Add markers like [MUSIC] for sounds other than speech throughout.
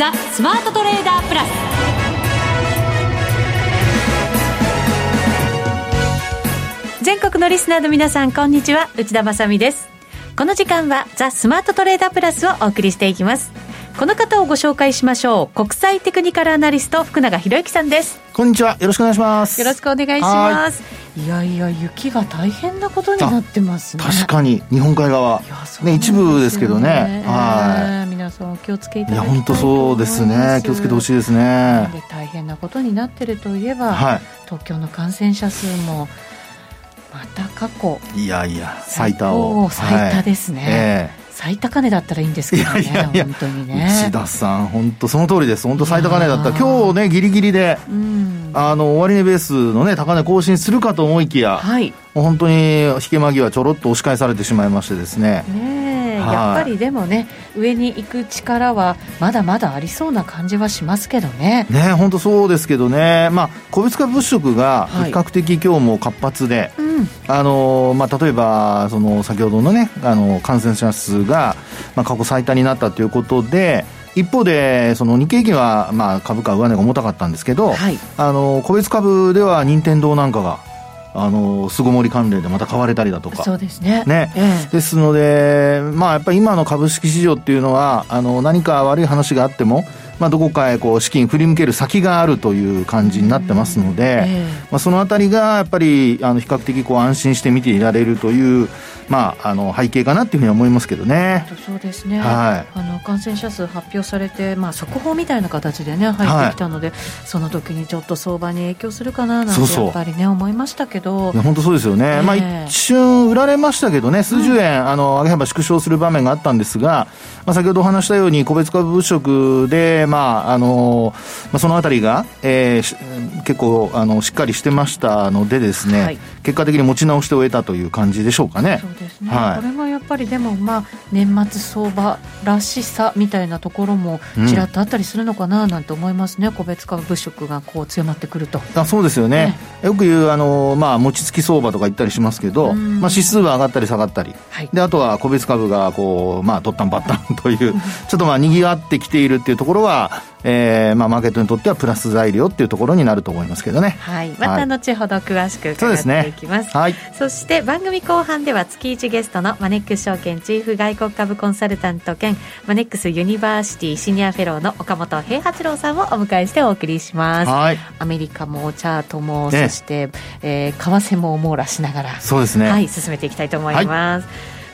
ザ・スマートトレーダープラス。全国のリスナーの皆さんこんにちは。内田まさです。この時間はザ・スマートトレーダープラスをお送りしていきます。この方をご紹介しましょう。国際テクニカルアナリスト福永博之さんです。こんにちは。よろしくお願いします。よろしくお願いします。い。やいや雪が大変なことになってますね。確かに。日本海側。ね一部ですけどね。はい。皆さんお気をつけいただきたいいや本当そうですね。気をつけてほしいですね。で大変なことになってるといえば、はい、東京の感染者数もまた過去いやいや最多を。最多ですね、はい。えー最高値だったらいいんですけどね、いやいやいや本当にね。内田さん、本当その通りです、本当最高値だった、今日ね、ぎりぎりで、うん、あの終値ベースのね、高値更新するかと思いきや、はい、もう本当に引け間際、ちょろっと押し返されてしまいましてですね。ねやっぱりでもね上に行く力はまだまだありそうな感じはしますけどね。ね本当そうですけどね。まあ個別化物色が比較的今日も活発で、はいうん、あのまあ、例えばその先ほどのねあの感染者数が、まあ、過去最多になったということで一方で、その日経平均は、まあ、株価上値が重たかったんですけど、はい、あの個別株では任天堂なんかがあの巣ごもり関連でまた買われたりだとか、そうですね。ね、ええ、ですので、まあ、やっぱり今の株式市場っていうのは、あの何か悪い話があっても、まあ、どこかへこう資金振り向ける先があるという感じになってますので、えまあ、そのあたりがやっぱりあの比較的こう安心して見ていられるという、まあ、あの背景かなっていうふうに思いますけどね。そうですね、はい、あの感染者数発表されて、まあ、速報みたいな形で、ね、入ってきたので、はい、その時にちょっと相場に影響するかななんてやっぱりね思いましたけど。本当そうですよね、えー、まあ、一瞬売られましたけどね数十円、うん、あの上げ幅縮小する場面があったんですが、まあ、先ほどお話したように個別株物色で、まああのまあ、そのあたりが、えー、結構あのしっかりしてましたのでですね、はい、結果的に持ち直して終えたという感じでしょうかね。そうですね、はい、これもやっぱりでも、まあ、年末相場らしさみたいなところもちらっとあったりするのかななんて思いますね、うん、個別株物色がこう強まってくると。あそうですよね、ね。よく言うあの、まあ、餅つき相場とか言ったりしますけど、まあ、指数は上がったり下がったり、はい、であとは個別株がこう、まあ、とったんばったんという、ちょっとまあにぎわってきているっていうところは、えーまあ、マーケットにとってはプラス材料っていうところになると思いますけどね。はい、また後ほど詳しく伺っていきます。すね、はい、そして番組後半では月1ゲストのマネックス証券チーフ外国株コンサルタント兼マネックスユニバーシティシニアフェローの岡元兵八郎さんをお迎えしてお送りします。はい、アメリカもチャートも、ね、そして、えー、為替も網羅しながらそうですね、はい、進めていきたいと思います。はい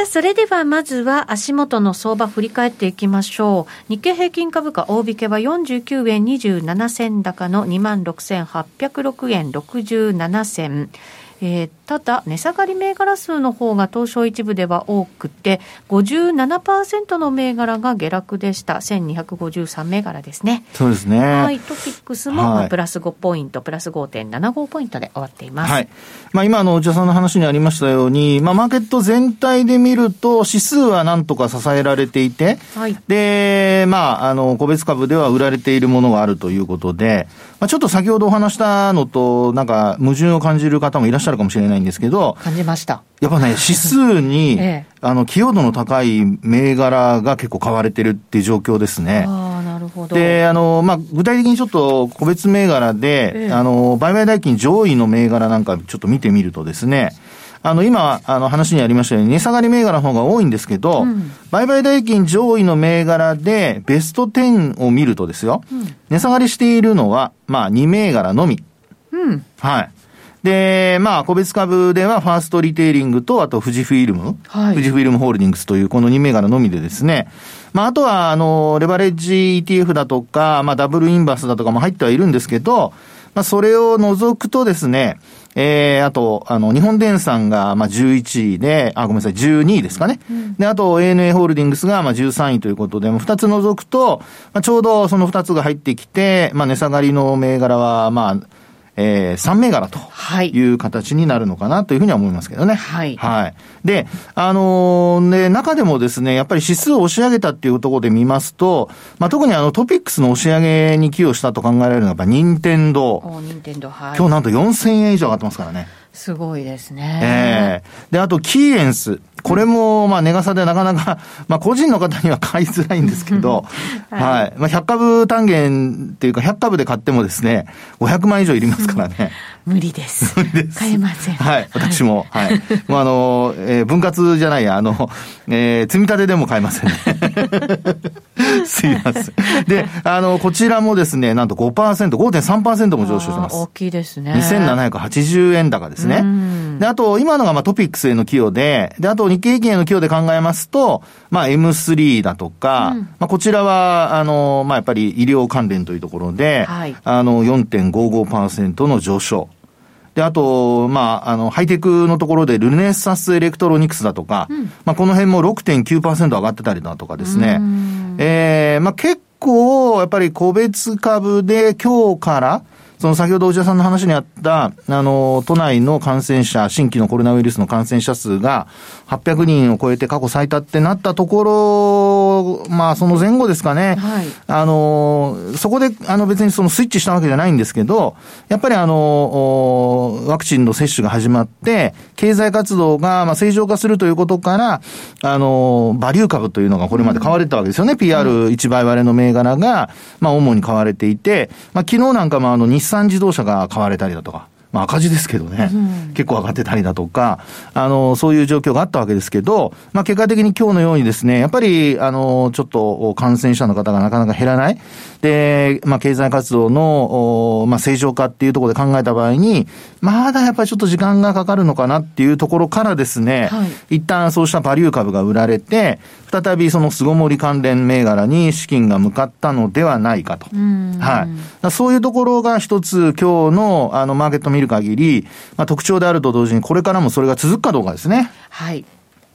さあ、それではまずは足元の相場振り返っていきましょう。日経平均株価大引けは49円27銭高の26,806円67銭。えー、ただ、値下がり銘柄数の方が東証一部では多くて、57%の銘柄が下落でした。1253銘柄ですね。そうですね。はい。トピックスも、はい、プラス5ポイント、プラス5.75ポイントで終わっています。はい。まあ今、の、内田さんの話にありましたように、まあマーケット全体で見ると、指数はなんとか支えられていて、はい。で、まあ、あの、個別株では売られているものがあるということで、まあちょっと先ほどお話したのと、なんか矛盾を感じる方もいらっしゃるかもしれないんですけど、感じました。やっぱね、[LAUGHS] 指数に、ええ、あの、寄与度の高い銘柄が結構買われてるっていう状況ですね。ああ、なるほど。で、あの、まあ、具体的にちょっと個別銘柄で、え、あの、売買代金上位の銘柄なんかちょっと見てみるとですね、あの、今、あの、話にありましたように、値下がり銘柄の方が多いんですけど、うん、売買代金上位の銘柄で、ベスト10を見るとですよ、うん、値下がりしているのは、まあ、2銘柄のみ。うん。はい。で、まあ、個別株ではファーストリテイリングと、あと富士フィルム、はい、富士フィルムホールディングスというこの2銘柄のみでですね、まあ、あとは、あの、レバレッジ ETF だとか、まあ、ダブルインバースだとかも入ってはいるんですけど、まあ、それを除くとですね、えー、あと、あの、日本電産が、まあ、11位で、あ、ごめんなさい、12位ですかね。うん、で、あと、ANA ホールディングスが、まあ、13位ということで、2つ除くと、まあ、ちょうどその2つが入ってきて、まあ、値下がりの銘柄は、まあ、えー、3銘柄という形になるのかなというふうには思いますけどね。はい。はい。で、あのー、ね、中でもですね、やっぱり指数を押し上げたっていうところで見ますと、まあ、特にあのトピックスの押し上げに寄与したと考えられるのが、やっぱ任天堂。任天堂、はい。今日なんと4000円以上上がってますからね。すごいですね。ええー、で、あと、キーエンス。これも、まあ、値傘でなかなか、[LAUGHS] まあ、個人の方には買いづらいんですけど、[LAUGHS] はい、はい。まあ、100株単元っていうか、100株で買ってもですね、500万以上いりますからね。無理です。[LAUGHS] 無理です。買えません。はい。私も、はい。もうあの、えー、分割じゃないや、あの、えー、積み立てでも買えませんね。すいません。で、あの、こちらもですね、なんと5%、5.3%も上昇してます。大きいですね。2780円高ですね。で、あと、今のがまあトピックスへの寄与で、で、あと日経平均への寄与で考えますと、まあ M3 だとか、うん、まあこちらは、あの、まあやっぱり医療関連というところで、はい、あの、4.55%の上昇。で、あと、まあ、あの、ハイテクのところで、ルネッサスエレクトロニクスだとか、うん、まあ、この辺も6.9%上がってたりだとかですね。ええー、まあ、結構、やっぱり個別株で今日から、その先ほど内田さんの話にあった、あの、都内の感染者、新規のコロナウイルスの感染者数が800人を超えて過去最多ってなったところ、まあその前後ですかね。はい、あの、そこで、あの別にそのスイッチしたわけじゃないんですけど、やっぱりあの、ワクチンの接種が始まって、経済活動がまあ正常化するということから、あの、バリュー株というのがこれまで買われてたわけですよね。うん、PR1 倍割れの銘柄が、まあ主に買われていて、まあ昨日なんかもあの日産自動車が買われたりだとか、まあ赤字ですけどね、うん、結構上がってたりだとか、あの、そういう状況があったわけですけど、まあ結果的に今日のようにですね、やっぱり、あの、ちょっと感染者の方がなかなか減らない。で、まあ経済活動の、まあ正常化っていうところで考えた場合に、まだやっぱりちょっと時間がかかるのかなっていうところからですね、はい、一旦そうしたバリュー株が売られて、再びその巣ごもり関連銘柄に資金が向かったのではないかと。はい。そういうところが一つ今日のあのマーケット見る限り、まあ、特徴であると同時にこれからもそれが続くかどうかですね。はい。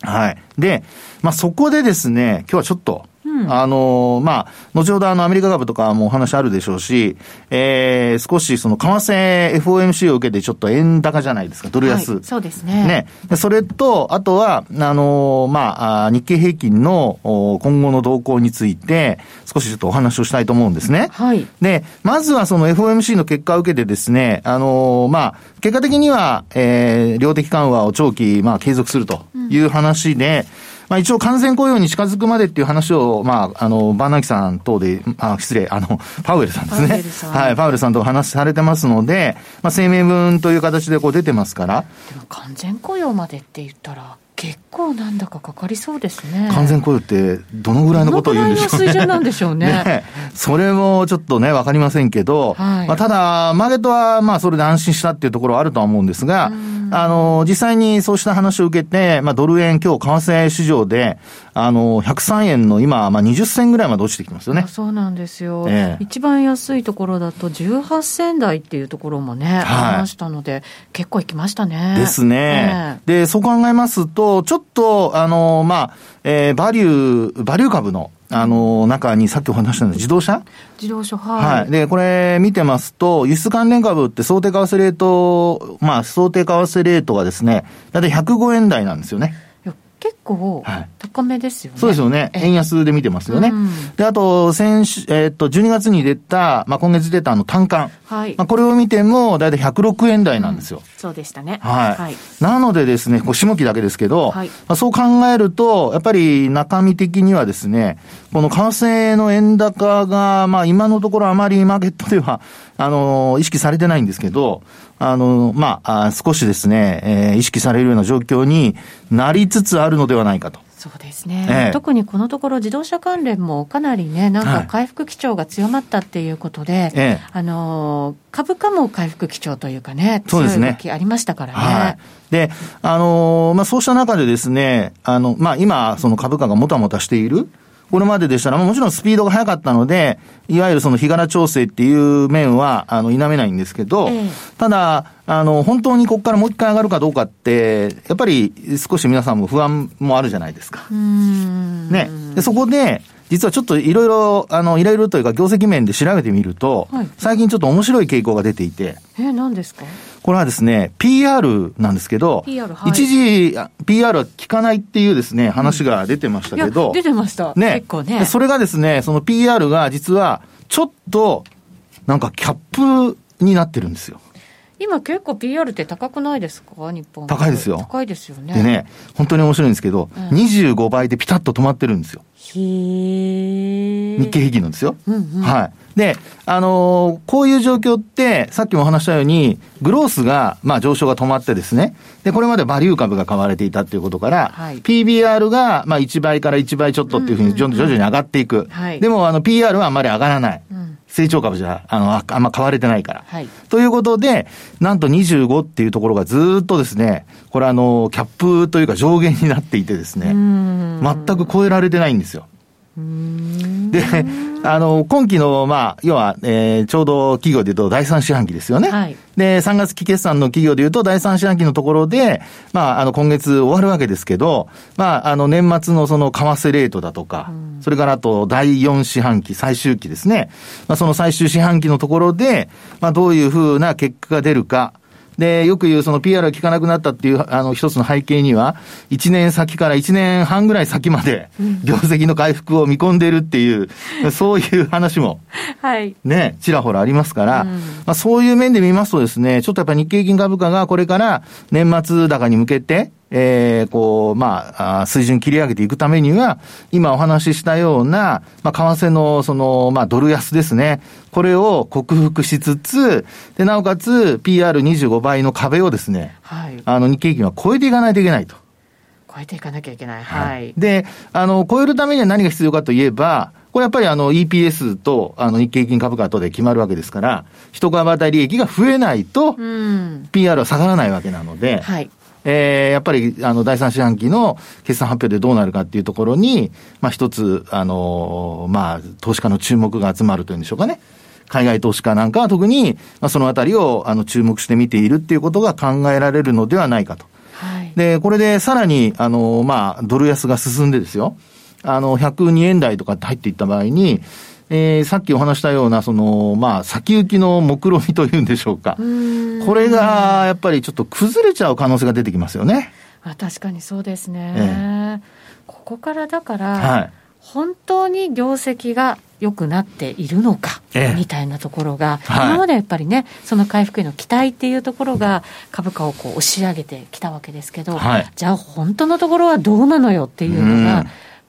はい。で、まあ、そこでですね、今日はちょっと、あの、まあ、後ほどあのアメリカ株とかもお話あるでしょうし、えー、少しその為替 FOMC を受けてちょっと円高じゃないですか、ドル安。はい、そうですね。ね。それと、あとは、あの、まあ、日経平均の今後の動向について、少しちょっとお話をしたいと思うんですね。はい。で、まずはその FOMC の結果を受けてですね、あの、まあ、結果的には、えー、量的緩和を長期、まあ、継続するという話で、うんまあ一応完全雇用に近づくまでっていう話を、まあ、あの、バーナキさん等で、あ、失礼、あの、パウエルさんですね。はい、パウエルさんとお話されてますので、まあ声明文という形でこう出てますから。でも完全雇用までって言ったら、結構なんだかかかりそうですね。完全雇用ってどのぐらいのことを言うんでしょう水準なんでしょうね [LAUGHS] ね。それもちょっとね、わかりませんけど、はい、まあ、ただ、マーケットはまあそれで安心したっていうところはあるとは思うんですが、あの、実際にそうした話を受けて、まあドル円今日為替市場で、あの、103円の今、まあ20銭ぐらいまで落ちてきてますよね。そうなんですよ、ええ、一番安いところだと18銭台っていうところもね、はい、ありましたので、結構いきましたね。ですね。え、で、そう考えますと、ちょっと、あの、まあ、えー、バリュー、バリュー株の、あの、中にさっきお話したの自動車？自動車、はい。はい。で、これ見てますと、輸出関連株って想定為替レート、まあ、想定為替レートがですね、だいたい105円台なんですよね。結構高めですよね。そうですよね。円安で見てますよね。うん、で、あと、先週、えー、っと、12月に出た、まあ、今月出たあの単価。はい。まあ、これを見ても、だいたい106円台なんですよ。うん、そうでしたね。はい。はい、なのでですね、こう、下期だけですけど、はい、まあ、そう考えると、やっぱり中身的にはですね、この為替の円高が、まあ、今のところあまりマーケットでは、あの、意識されてないんですけど、あの、まあ、少しですね、えー、意識されるような状況になりつつあるのではないかと。そうですね、ええ、特にこのところ自動車関連もかなりね、なんか回復基調が強まったっていうことで、はい、あの株価も回復基調というかね、強い動きありましたからね。はい、で、あのまあ、そうした中でですね、あの、まあ、今、その株価がもたもたしている。これまででしたら、もちろんスピードが速かったので、いわゆるその日柄調整っていう面は、あの、否めないんですけど、ええ、ただ、あの、本当にここからもう一回上がるかどうかって、やっぱり少し皆さんも不安もあるじゃないですか。ね。でそこで、実はちょっといろいろ、あの、いろいろというか業績面で調べてみると、はい、最近ちょっと面白い傾向が出ていて。え、何ですか？これはですね、PR なんですけど、PR はい、一時、PR は効かないっていうですね、話が出てましたけど、うん、出てました。ね。結構ね。それがですね、その PR が実は、ちょっと、なんかキャップになってるんですよ。今結構 PR って高くないですか？日本高いですよ。高いですよね。でね、本当に面白いんですけど、うん、25倍でピタッと止まってるんですよ。へ日経平均なんですよ。うんうん、はい。で、あのー、こういう状況って、さっきもお話したように、グロースが、まあ上昇が止まってですね、で、これまでバリュー株が買われていたっていうことから、はい、PBR が、まあ1倍から1倍ちょっとっていうふうに徐々に上がっていく。はい、でも、あの、PR はあんまり上がらない。うん成長株じゃ、あの、あんま買われてないから。はい、ということで、なんと25っていうところがずっとですね、これあの、キャップというか上限になっていてですね、全く超えられてないんですよ。で、あの、今期の、まあ、要は、えー、ちょうど企業で言うと第三四半期ですよね。はい、で、3月期決算の企業で言うと第三四半期のところで、まあ、あの、今月終わるわけですけど、まあ、あの、年末のその為替レートだとか、うん、それからあと第4四半期、最終期ですね。まあ、その最終四半期のところで、まあ、どういうふうな結果が出るか、で、よく言うその PR が効かなくなったっていう、あの、一つの背景には、1年先から1年半ぐらい先まで、業績の回復を見込んでいるっていう、うん、そういう話も、はい。ね、ちらほらありますから、うん、まあそういう面で見ますとですね、ちょっとやっぱり日経金株価がこれから年末高に向けて、えー、こう、まあ、水準切り上げていくためには、今お話ししたような、まあ、為替の、その、まあ、ドル安ですね。これを克服しつつ、で、なおかつ、PR25 倍の壁をですね、はい。あの、日経平均は超えていかないといけないと。超えていかなきゃいけない。はい。で、あの、超えるためには何が必要かといえば、これやっぱりあの EPS とあの日経平均株価とで決まるわけですから、一株当たり利益が増えないと、PR は下がらないわけなので、はい、えー、やっぱり、あの、第三四半期の決算発表でどうなるかっていうところに、まあ一つ、あの、まあ、投資家の注目が集まるというんでしょうかね。海外投資家なんかは特に、まあ、そのあたりを、あの、注目して見ているっていうことが考えられるのではないかと。はい、で、これでさらに、あの、まあ、ドル安が進んでですよ。あの、102円台とかって入っていった場合に、えー、さっきお話したような、その、まあ、先行きの目論見というんでしょうか。これが、やっぱりちょっと崩れちゃう可能性が出てきますよね。あ確かにそうですね。えー、ここからだから、はい、本当に業績が良くなっているのか、ええ、みたいなところが、はい、今までやっぱりね、その回復への期待っていうところが、株価をこう押し上げてきたわけですけど、はい、じゃあ本当のところはどうなのよっていうのが、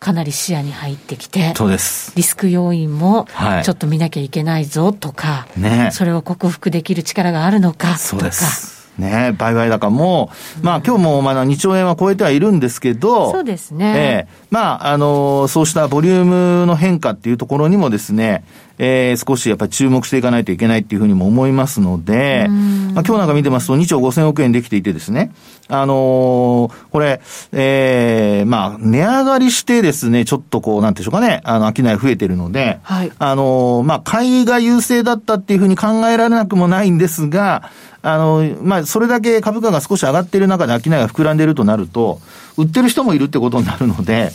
かなり視野に入ってきて、そうです。リスク要因も、ちょっと見なきゃいけないぞとか、ね、それを克服できる力があるのかとか。そうです。ね、売買高も、まあ今日もまだ2兆円は超えてはいるんですけど、そうですね。えー、まあ、あの、そうしたボリュームの変化っていうところにもですね、えー、少しやっぱり注目していかないといけないっていうふうにも思いますので、まあ、今日なんか見てますと2兆5000億円できていてですね、あのー、これ、えー、まあ、値上がりしてですね、ちょっとこう、なんていうんでしょうかね、あの、商い増えてるので、はい、あのー、まあ、買いが優勢だったっていうふうに考えられなくもないんですが、あの、まあ、それだけ株価が少し上がっている中で商いが膨らんでいるとなると、売ってる人もいるってことになるので、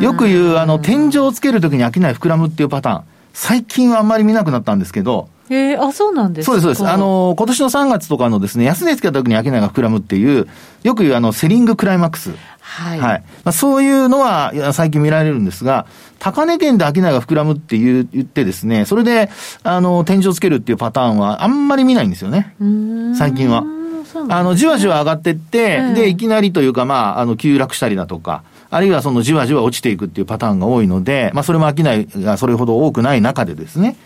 よく言う、あの、天井をつけるときに商い膨らむっていうパターン。最近はあんまり見なくなったんですけど、えー、あ、そうなんですか？そうです、そうです。あの、今年の3月とかのですね、安値つけた時に商いが膨らむっていう、よく言うあの、セリングクライマックス。はい。はい。まあ、そういうのは、最近見られるんですが、高値圏で商いが膨らむって言ってですね、それで、あの、天井をつけるっていうパターンはあんまり見ないんですよね。最近は。あの、じわじわ上がってって、で、いきなりというか、まあ、あの、急落したりだとか、あるいはそのじわじわ落ちていくっていうパターンが多いので、まあそれも商いがそれほど多くない中でですね。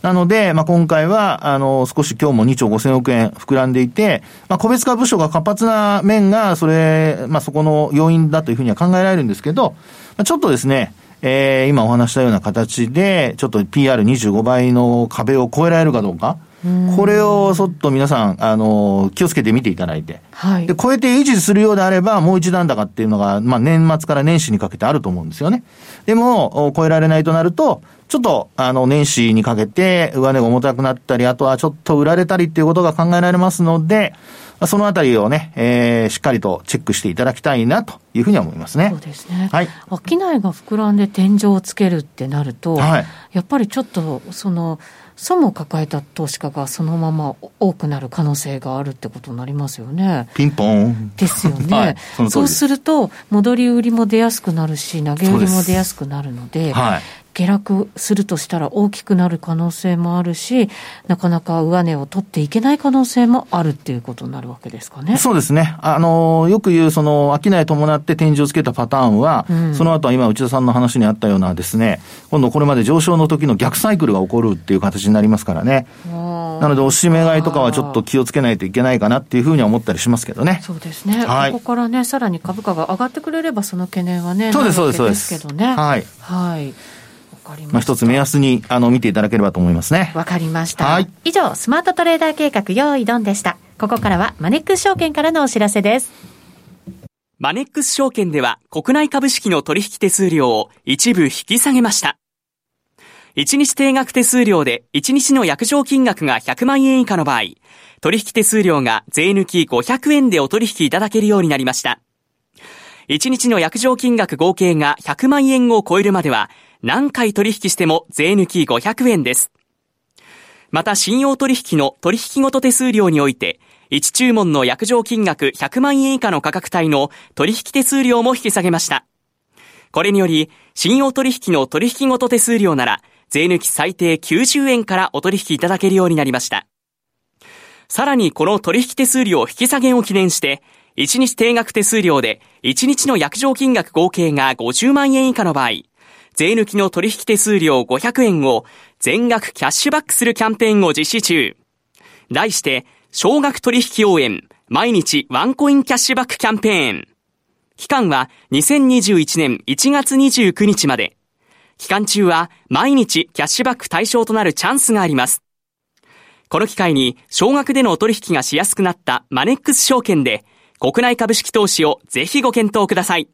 なので、まあ今回は、あの、少し今日も2兆5000億円膨らんでいて、まあ個別化部署が活発な面が、それ、まあそこの要因だというふうには考えられるんですけど、まあ、ちょっとですね、えー、今お話したような形で、ちょっと PR25 倍の壁を超えられるかどうか。これをちょっと皆さん、あの、気をつけて見ていただいて。はい。で、超えて維持するようであれば、もう一段高っていうのが、まあ、年末から年始にかけてあると思うんですよね。でも、超えられないとなると、ちょっと、あの、年始にかけて、上値が重たくなったり、あとはちょっと売られたりっていうことが考えられますので、あ、そのあたりをね、えー、しっかりとチェックしていただきたいなというふうには思いますね。そうですね。はい。商いが膨らんで天井をつけるってなると、はい、やっぱりちょっと、その、損を抱えた投資家がそのまま多くなる可能性があるってことになりますよね。ピンポン。ですよね。[LAUGHS] はい、そそうすると、戻り売りも出やすくなるし、投げ売りも出やすくなるので、はい、下落するとしたら大きくなる可能性もあるし、なかなか上値を取っていけない可能性もあるっていうことになるわけですかね。そうですね。あの、よく言う、その、商い伴って天井をつけたパターンは、うん、その後は今内田さんの話にあったようなですね、今度これまで上昇の時の逆サイクルが起こるっていう形になりますからね。なので、押し目買いとかはちょっと気をつけないといけないかなっていうふうには思ったりしますけどね。そうですね。はい、ここからね、さらに株価が上がってくれれば、その懸念はね、そうです、そうです、そうです。けどね。はい。はい。まあ、一つ目安に、あの、見ていただければと思いますね。わかりました。はい。以上、スマートトレーダー計画、用意ドンでした。ここからは、マネックス証券からのお知らせです。マネックス証券では、国内株式の取引手数料を一部引き下げました。1日定額手数料で1日の約定金額が100万円以下の場合、取引手数料が税抜き500円でお取引いただけるようになりました。1日の約定金額合計が100万円を超えるまでは、何回取引しても税抜き500円です。また信用取引の取引ごと手数料において、1注文の約定金額100万円以下の価格帯の取引手数料も引き下げました。これにより、信用取引の取引ごと手数料なら、税抜き最低90円からお取引いただけるようになりました。さらにこの取引手数料引き下げを記念して、1日定額手数料で1日の約定金額合計が50万円以下の場合、税抜きの取引手数料500円を全額キャッシュバックするキャンペーンを実施中。題して、少額取引応援、毎日ワンコインキャッシュバックキャンペーン。期間は2021年1月29日まで。期間中は毎日キャッシュバック対象となるチャンスがあります。この機会に少額でのお取引がしやすくなったマネックス証券で国内株式投資をぜひご検討ください。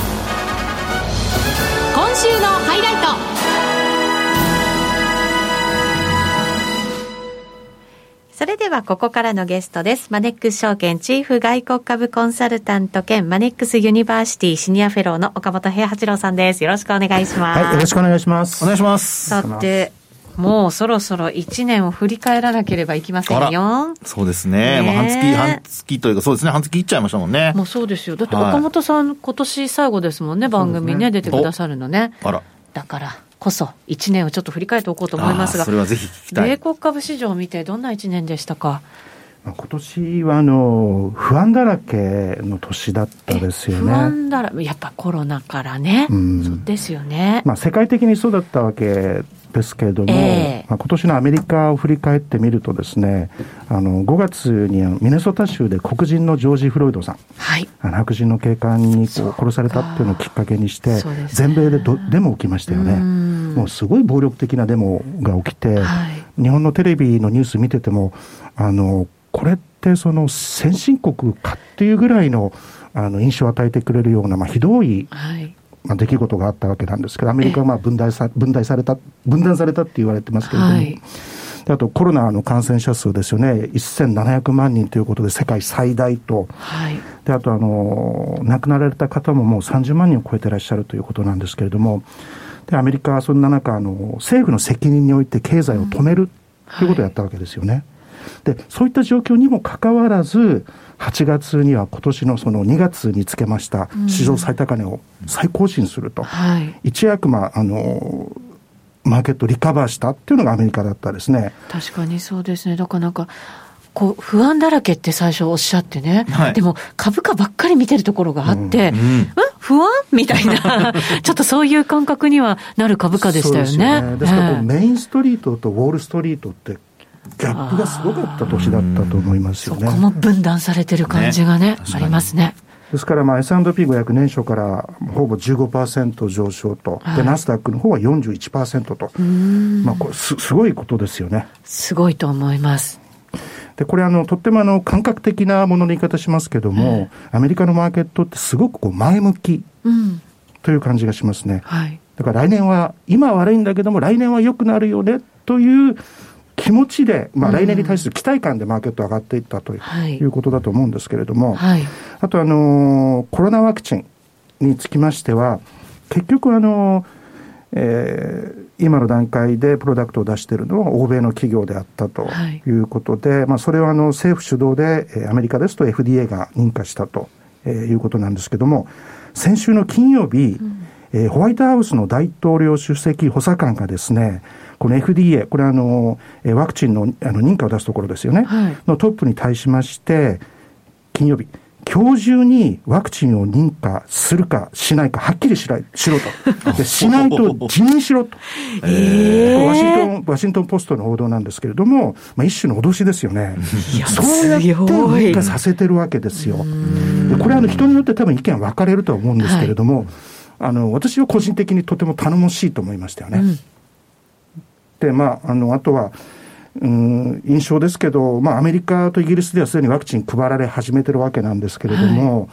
今週のハイライトそれではここからのゲストです。マネックス証券チーフ外国株コンサルタント兼マネックスユニバーシティシニアフェローの岡元兵八郎さんです。よろしくお願いします。はい、よろしくお願いします。お願いします。さて、もうそろそろ1年を振り返らなければいけませんよ。そうですね。ねもう半月、半月というか、そうですね、半月いっちゃいましたもんね。もうそうですよ。だって岡本さん、はい、今年最後ですもんね、番組ね、出てくださるのね。あら。だからこそ、1年をちょっと振り返っておこうと思いますが、それはぜひ聞きたい。米国株市場を見て、どんな1年でしたか？今年はあの不安だらけの年だったですよね。不安だらやっぱコロナからね、うん、そうですよね。まあ世界的にそうだったわけですけれども、えー、まあ、今年のアメリカを振り返ってみるとですねあの5月にミネソタ州で黒人のジョージ・フロイドさん、はい、あの白人の警官にこう殺されたっていうのをきっかけにして、ね、全米でどデモ起きましたよね。もうすごい暴力的なデモが起きて、はい、日本のテレビのニュース見ててもあのこれってその先進国かっていうぐらいのあの印象を与えてくれるような、まあ、ひどい、はいまあ、出来事があったわけなんですけど、アメリカがまあ分断さ分断された、分断されたって言われてますけれども、はい、あとコロナの感染者数ですよね、1700万人ということで世界最大と、はい、であとあの、亡くなられた方ももう30万人を超えてらっしゃるということなんですけれども、でアメリカはそんな中あの、政府の責任において経済を止めるということをやったわけですよね。はい、でそういった状況にもかかわらず、8月には今年のその2月につけました史上最高値を再更新すると、うんはい、一躍、まあ、あのマーケットリカバーしたっていうのがアメリカだったですね。確かにそうですね、だからなんか、こう不安だらけって最初おっしゃってね、はい、でも株価ばっかり見てるところがあって、うん、うん、不安？みたいな、[LAUGHS] ちょっとそういう感覚にはなる株価でしたよね。ですね。ですから、メインストリートとウォールストリートってギャップがすごかった年だったと思いますよね。そこも分断されてる感じがね、ねありますね。ですから、まあ、S&P500 年初からほぼ15%上昇と、はい、で、ナスダックの方は41%と、まあ、これす、すごいことですよね。すごいと思います。で、これあの、とってもあの、感覚的なものの言い方しますけども、アメリカのマーケットってすごくこう前向きという感じがしますね。はい、だから来年は、今は悪いんだけども、来年は良くなるよねという気持ちで、まあ、来年に対する期待感でマーケット上がっていったということだと思うんですけれども、はい、あと、あのコロナワクチンにつきましては、結局、あのえー、今の段階でプロダクトを出しているのは欧米の企業であったとい。うことで、はい、まあ、それはあの政府主導で、アメリカですと FDA が認可したということなんですけども、先週の金曜日、うん、えー、ホワイトハウスの大統領出席補佐官がですね、この FDA、これはあの、ワクチンのあの認可を出すところですよね、はい、のトップに対しまして、金曜日、今日中にワクチンを認可するかしないか、はっきりしろと。[LAUGHS] でしないと辞任しろと。えー、ワシントン、ワシントンポストの報道なんですけれども、まあ、一種の脅しですよね。そうやって認可させてるわけですよ。でこれはあの人によって多分意見分かれるとは思うんですけれども、はい、あの、私は個人的にとても頼もしいと思いましたよね。うんで、まあ、あの、あとは、うん、印象ですけど、まあ、アメリカとイギリスではすでにワクチン配られ始めてるわけなんですけれども、はい。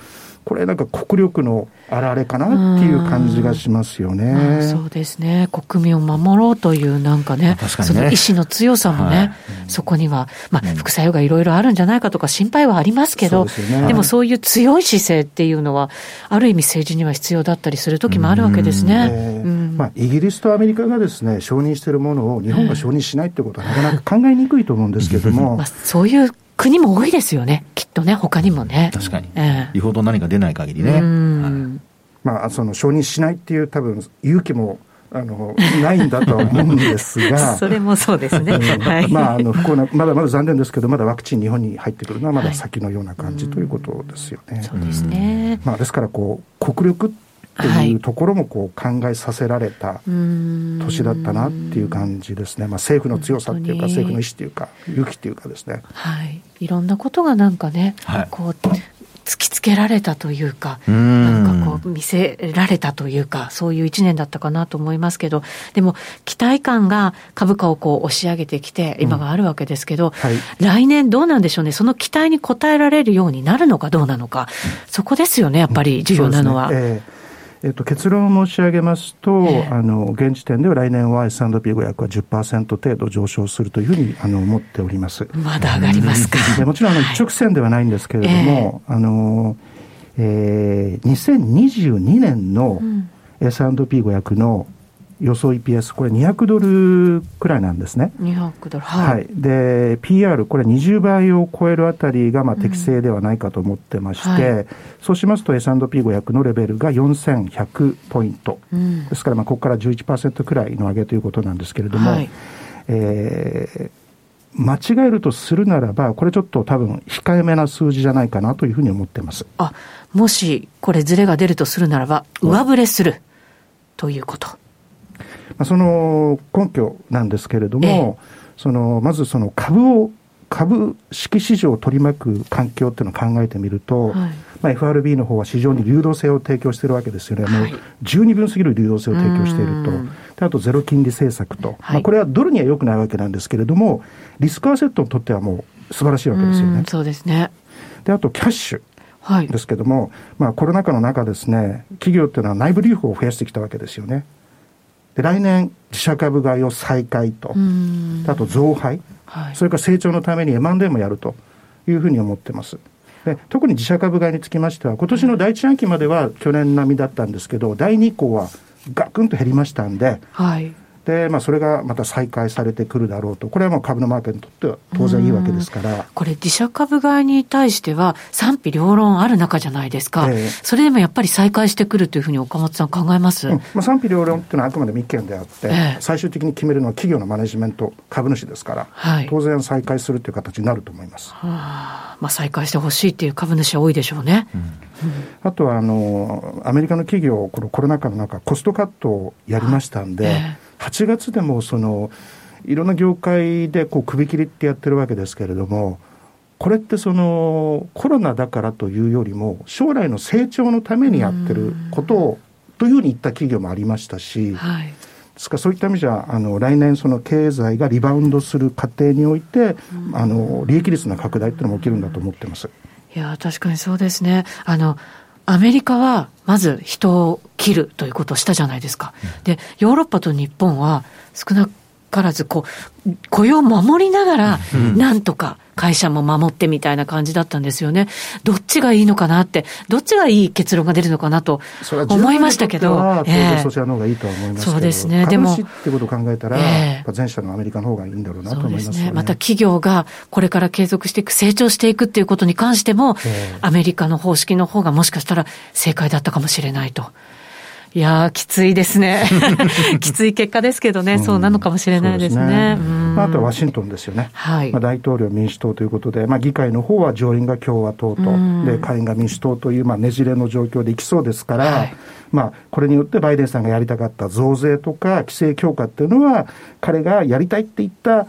これなんか国力の表れかなっていう感じがしますよね。まあ、そうですね。国民を守ろうというなんかね、かねその意志の強さもね、はい、そこには、まあ、副作用がいろいろあるんじゃないかとか心配はありますけど、でね、でもそういう強い姿勢っていうのは、ある意味政治には必要だったりする時もあるわけですね。まあ、イギリスとアメリカがですね、承認しているものを日本が承認しないってことはなかなか考えにくいと思うんですけれども。まあ、そういう国も多いですよね、きっとね、他にもね。確かに。えー、よほど何か出ない限りね。はい、まあ、その承認しないっていう、多分勇気もあのないんだとは思うんですが、[LAUGHS] それもそうですね、はい、まあ、あの不幸な、まだまだ残念ですけど、まだワクチン、日本に入ってくるのはまだ先のような感じということですよね。そうですね、まあ、ですからこう、国力ってい。うところもこう考えさせられた年だったなっていう感じですね、まあ、政府の強さっていうか、政府の意思っていうか、勇気っていうかですね。はい、いろんなことがなんかね、はい、こう突きつけられたというか、なんかこう見せられたというか、そういう一年だったかなと思いますけど、でも期待感が株価をこう押し上げてきて、今があるわけですけど、うん。はい、来年どうなんでしょうね、その期待に応えられるようになるのかどうなのか、そこですよね、やっぱり重要なのは。うんねえっと、結論を申し上げますと、えー、あの現時点では来年は S&P500 は10%程度上昇するというふうにあの思っております。まだ上がりますか。でもちろんあの一直線ではないんですけれども、えー、あの、えー、2022年の S&P500 の予想 EPS、これ200ドルくらいなんですね。200ドル、はい。はい、で、PR、これ20倍を超えるあたりがまあ適正ではないかと思ってまして、うんはい、そうしますと S&P500 のレベルが4100ポイント。うん、ですから、まあここから11%くらいの上げということなんですけれども、はい、えー間違えるとするならば、これちょっと多分控えめな数字じゃないかなというふうに思ってます。あ、もしこれずれが出るとするならば、上振れするということ。まあ、その根拠なんですけれども、そのまずその株を株式市場を取り巻く環境っていうのを考えてみると、はい、まあ、FRB の方は市場に流動性を提供しているわけですよね、もう十二分すぎる流動性を提供していると、であとゼロ金利政策と、はい、まあ、これはドルには良くないわけなんですけれども、リスクアセットにとってはもう素晴らしいわけですよね。そうですね。であとキャッシュですけども、はい、まあ、コロナ禍の中ですね、企業っていうのは内部留保を増やしてきたわけですよね。で来年、自社株買いを再開と、あと増配、はい、それから成長のために M&A もやるというふうに思ってます。で特に自社株買いにつきましては、今年の第一半期までは去年並みだったんですけど、第2項はガクンと減りましたんで、はい、で、まあ、それがまた再開されてくるだろうと、これはもう株のマーケットにとっては当然いいわけですから。これ、自社株買いに対しては、賛否両論ある中じゃないですか、えー、それでもやっぱり再開してくるというふうに岡本さん、考えます、うん、まあ、賛否両論っていうのはあくまでも意見であって、えー、最終的に決めるのは企業のマネジメント、株主ですから、はい、当然再開するという形になると思います。はあ。まあ、再開してほしいっていう株主は多いでしょうね。うん。あとはあのアメリカの企業、このコロナ禍の中、コストカットをやりましたんで、8月でもその、いろんな業界でこう首切りってやってるわけですけれども、これってそのコロナだからというよりも、将来の成長のためにやってることを、というふうに言った企業もありましたし、はい、ですからそういった意味じゃ、あの来年、その経済がリバウンドする過程において、あの利益率の拡大っていうのも起きるんだと思ってます。いや確かにそうですね。あのアメリカはまず人を切るということをしたじゃないですか。で、ヨーロッパと日本は少なからずこう、雇用を守りながら、なんとか会社も守ってみたいな感じだったんですよね。どっちがいいのかなって、どっちがいい結論が出るのかなと思いましたけど。当然そちらの方がいいとは思いますけど、そうですね。でも。ってことを考えたら、えー、前者のアメリカの方がいいんだろうなと思いますね。ねまた企業がこれから継続していく、成長していくっていうことに関しても、えー、アメリカの方式の方がもしかしたら正解だったかもしれないと。いやきついですね。[LAUGHS] きつい結果ですけどね、うん、そうなのかもしれないですね。すねまあ、あとはワシントンですよね。はい。まあ、大統領民主党ということで、まあ、議会の方は上院が共和党と、で、下院が民主党という、まあ、ねじれの状況でいきそうですから、はい、まあ、これによってバイデンさんがやりたかった増税とか規制強化っていうのは、彼がやりたいって言った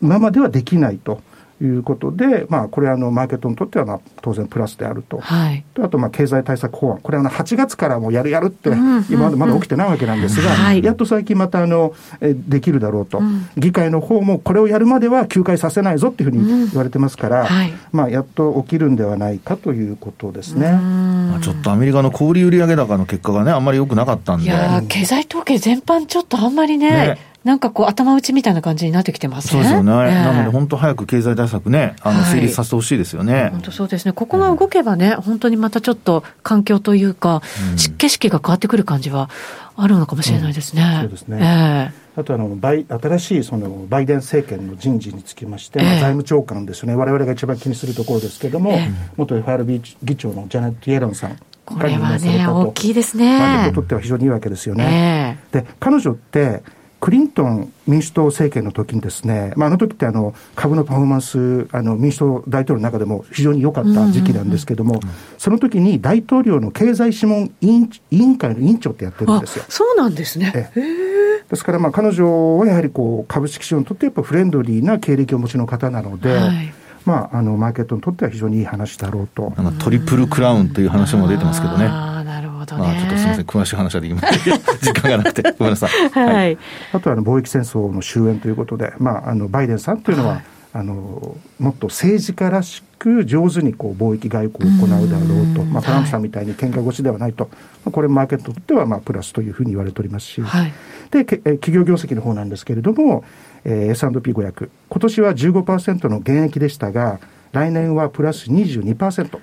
ままではできないと。いうことで、まあ、これはあのマーケットにとってはまあ当然プラスであると、はい、あとまあ経済対策法案、これは8月からもやるやるって、今までまだ起きてないわけなんですが、はい、やっと最近またあのできるだろうと、うん、議会の方もこれをやるまでは休会させないぞっていうふうに言われてますから、うんはい、まあ、やっと起きるんではないかということですね。まあ、ちょっとアメリカの小売売上高の結果がね、あんまり良くなかったんで。いや経済統計全般ちょっとあんまりねねなんかこう、頭打ちみたいな感じになってきてますね。そうですよね。えー、なので、本当早く経済対策ね、あの、成立させてほしいですよね。本当そうですね。ここが動けばね、本当にまたちょっと環境というか、うん、景色が変わってくる感じはあるのかもしれないですね。うん、そうですね。えー、あとあのバイ、新しいそのバイデン政権の人事につきまして、えー、財務長官ですね、われわれが一番気にするところですけれども、えー、元 FRB 議長のジャネット・イエロンさん。これはね、大きいですね。まあ、にとっては非常にいいわけですよね。で、彼女って、クリントン民主党政権の時にですね、まあ、あの時ってあの株のパフォーマンス、あの民主党大統領の中でも非常に良かった時期なんですけども、その時に大統領の経済諮問委員委員会の委員長ってやってるんですよ。そうなんですね。ですから、まあ、彼女はやはりこう株式市場にとってやっぱフレンドリーな経歴をお持ちの方なので、はいまあ、あのマーケットにとっては非常にいい話だろうと。なんかトリプルクラウンという話も出てますけどね。どね。まあ、ちょっとすみません、詳しい話はできません。時間がなくて、ごめんなさい。はい。あとはあの貿易戦争の終焉ということで、まあ、あのバイデンさんというのは、はい、あのもっと政治家らしく上手にこう貿易外交を行うだろうと、まあ、トランプさんみたいに喧嘩腰ではないと、まあ、これ、マーケットにとってはまあプラスというふうに言われておりますし、はい、で企業業績の方なんですけれども、えー、S&P500、今年は15%の減益でしたが、来年はプラス22%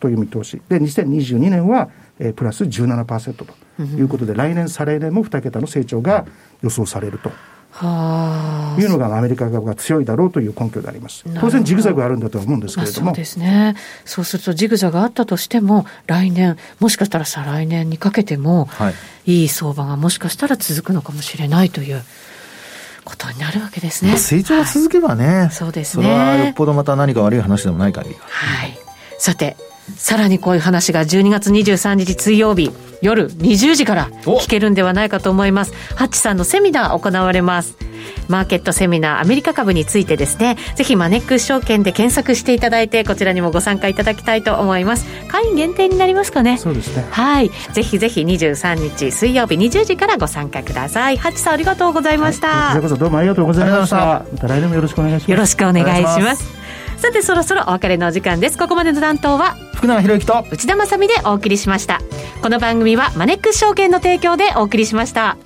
という見通し、はい、で2022年はえー、プラス17%ということで、うん、来年、再来年も2桁の成長が予想されると。はいうのがアメリカ株が強いだろうという根拠であります。当然ジグザグあるんだとは思うんですけれども。そうですね。そうするとジグザグあったとしても、来年、もしかしたら再来年にかけても、はい、いい相場がもしかしたら続くのかもしれないという。ことになるわけですね。成長が続けばね、はい、そうですね。それはよっぽどまた何か悪い話でもない限り。はい。さて、さらにこういう話が12月23日水曜日夜20時から聞けるんではないかと思います。ハッチさんのセミナー行われます。マーケットセミナーアメリカ株についてですね、ぜひマネックス証券で検索していただいて、こちらにもご参加いただきたいと思います。会員限定になりますかね。そうですね。はい。ぜひぜひ23日水曜日20時からご参加ください。ハッチさんありがとうございました。はい、こちらこそどうもありがとうございました。また来年もよろしくお願いします。よろしくお願いします。さてそろそろお別れのお時間です。ここまでの担当は福永博之と内田まさでお送りしました。この番組はマネックス証券の提供でお送りしました